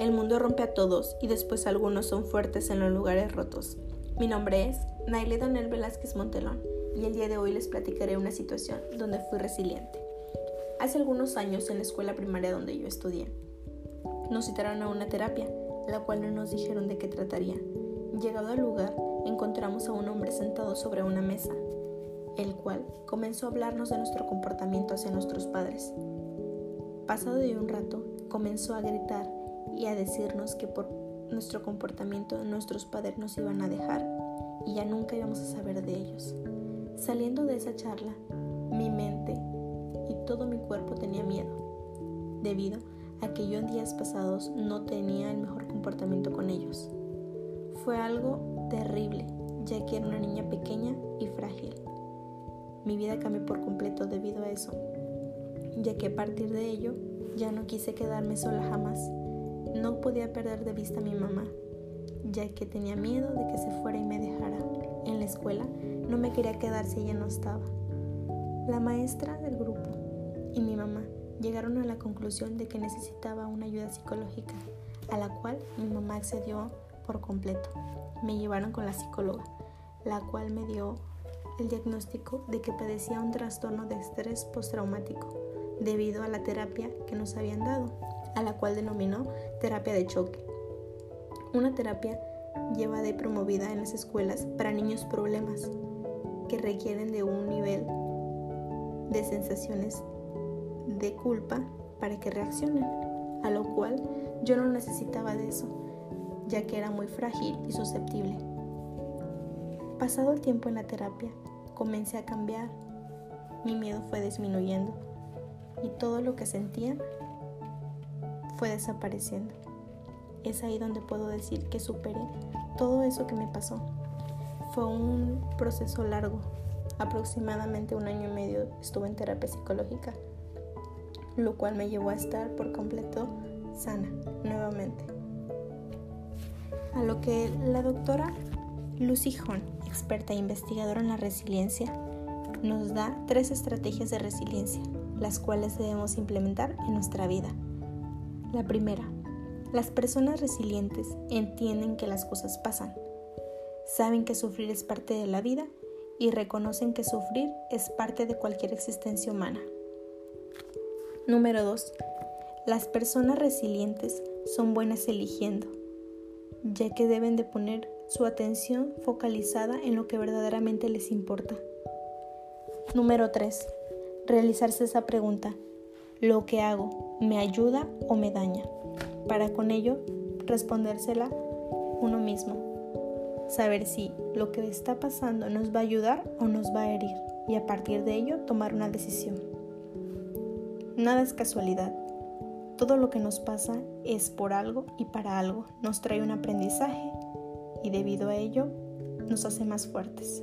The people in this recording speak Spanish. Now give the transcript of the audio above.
El mundo rompe a todos y después algunos son fuertes en los lugares rotos. Mi nombre es Naile Donel Velázquez Montelón y el día de hoy les platicaré una situación donde fui resiliente. Hace algunos años en la escuela primaria donde yo estudié, nos citaron a una terapia, la cual no nos dijeron de qué trataría. Llegado al lugar, encontramos a un hombre sentado sobre una mesa, el cual comenzó a hablarnos de nuestro comportamiento hacia nuestros padres. Pasado de un rato, comenzó a gritar y a decirnos que por nuestro comportamiento nuestros padres nos iban a dejar y ya nunca íbamos a saber de ellos. Saliendo de esa charla, mi mente y todo mi cuerpo tenía miedo, debido a que yo en días pasados no tenía el mejor comportamiento con ellos. Fue algo terrible, ya que era una niña pequeña y frágil. Mi vida cambió por completo debido a eso, ya que a partir de ello ya no quise quedarme sola jamás podía perder de vista a mi mamá, ya que tenía miedo de que se fuera y me dejara. En la escuela no me quería quedar si ella no estaba. La maestra del grupo y mi mamá llegaron a la conclusión de que necesitaba una ayuda psicológica, a la cual mi mamá accedió por completo. Me llevaron con la psicóloga, la cual me dio el diagnóstico de que padecía un trastorno de estrés postraumático debido a la terapia que nos habían dado a la cual denominó terapia de choque. Una terapia llevada y promovida en las escuelas para niños problemas que requieren de un nivel de sensaciones de culpa para que reaccionen, a lo cual yo no necesitaba de eso, ya que era muy frágil y susceptible. Pasado el tiempo en la terapia, comencé a cambiar, mi miedo fue disminuyendo y todo lo que sentía fue desapareciendo. Es ahí donde puedo decir que superé todo eso que me pasó. Fue un proceso largo, aproximadamente un año y medio estuve en terapia psicológica, lo cual me llevó a estar por completo sana nuevamente. A lo que la doctora Lucy Horn, experta e investigadora en la resiliencia, nos da tres estrategias de resiliencia, las cuales debemos implementar en nuestra vida. La primera, las personas resilientes entienden que las cosas pasan, saben que sufrir es parte de la vida y reconocen que sufrir es parte de cualquier existencia humana. Número 2. Las personas resilientes son buenas eligiendo, ya que deben de poner su atención focalizada en lo que verdaderamente les importa. Número 3. Realizarse esa pregunta, lo que hago me ayuda o me daña, para con ello respondérsela uno mismo, saber si lo que está pasando nos va a ayudar o nos va a herir. Y a partir de ello tomar una decisión. Nada es casualidad, todo lo que nos pasa es por algo y para algo, nos trae un aprendizaje. Y debido a ello nos hace más fuertes.